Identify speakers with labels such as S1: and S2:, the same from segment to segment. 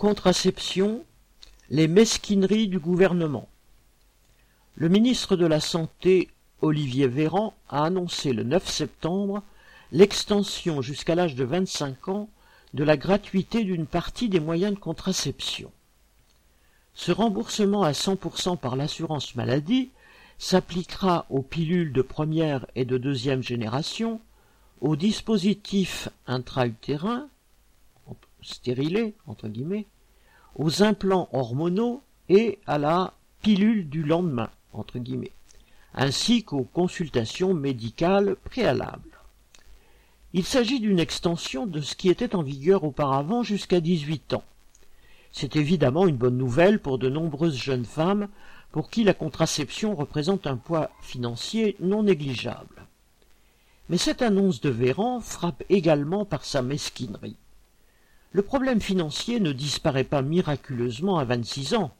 S1: Contraception, les mesquineries du gouvernement. Le ministre de la Santé, Olivier Véran, a annoncé le 9 septembre l'extension jusqu'à l'âge de 25 ans de la gratuité d'une partie des moyens de contraception. Ce remboursement à 100% par l'assurance maladie s'appliquera aux pilules de première et de deuxième génération, aux dispositifs intra-utérins, stérilés, entre guillemets, aux implants hormonaux et à la pilule du lendemain, entre guillemets, ainsi qu'aux consultations médicales préalables. Il s'agit d'une extension de ce qui était en vigueur auparavant jusqu'à 18 ans. C'est évidemment une bonne nouvelle pour de nombreuses jeunes femmes pour qui la contraception représente un poids financier non négligeable. Mais cette annonce de Véran frappe également par sa mesquinerie. Le problème financier ne disparaît pas miraculeusement à 26 ans.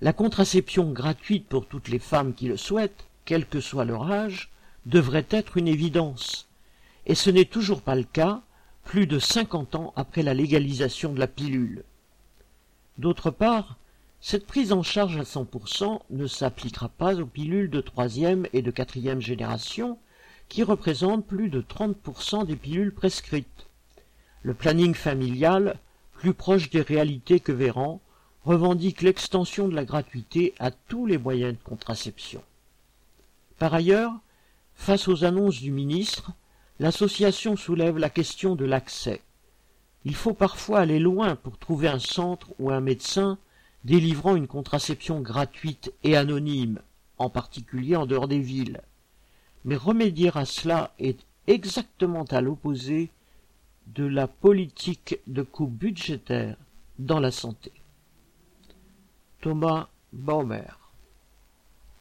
S1: La contraception gratuite pour toutes les femmes qui le souhaitent, quel que soit leur âge, devrait être une évidence. Et ce n'est toujours pas le cas plus de 50 ans après la légalisation de la pilule. D'autre part, cette prise en charge à 100% ne s'appliquera pas aux pilules de troisième et de quatrième génération, qui représentent plus de 30% des pilules prescrites. Le planning familial, plus proche des réalités que Véran, revendique l'extension de la gratuité à tous les moyens de contraception. Par ailleurs, face aux annonces du ministre, l'association soulève la question de l'accès. Il faut parfois aller loin pour trouver un centre ou un médecin délivrant une contraception gratuite et anonyme, en particulier en dehors des villes. Mais remédier à cela est exactement à l'opposé de la politique de coupe budgétaire dans la santé. Thomas Baumer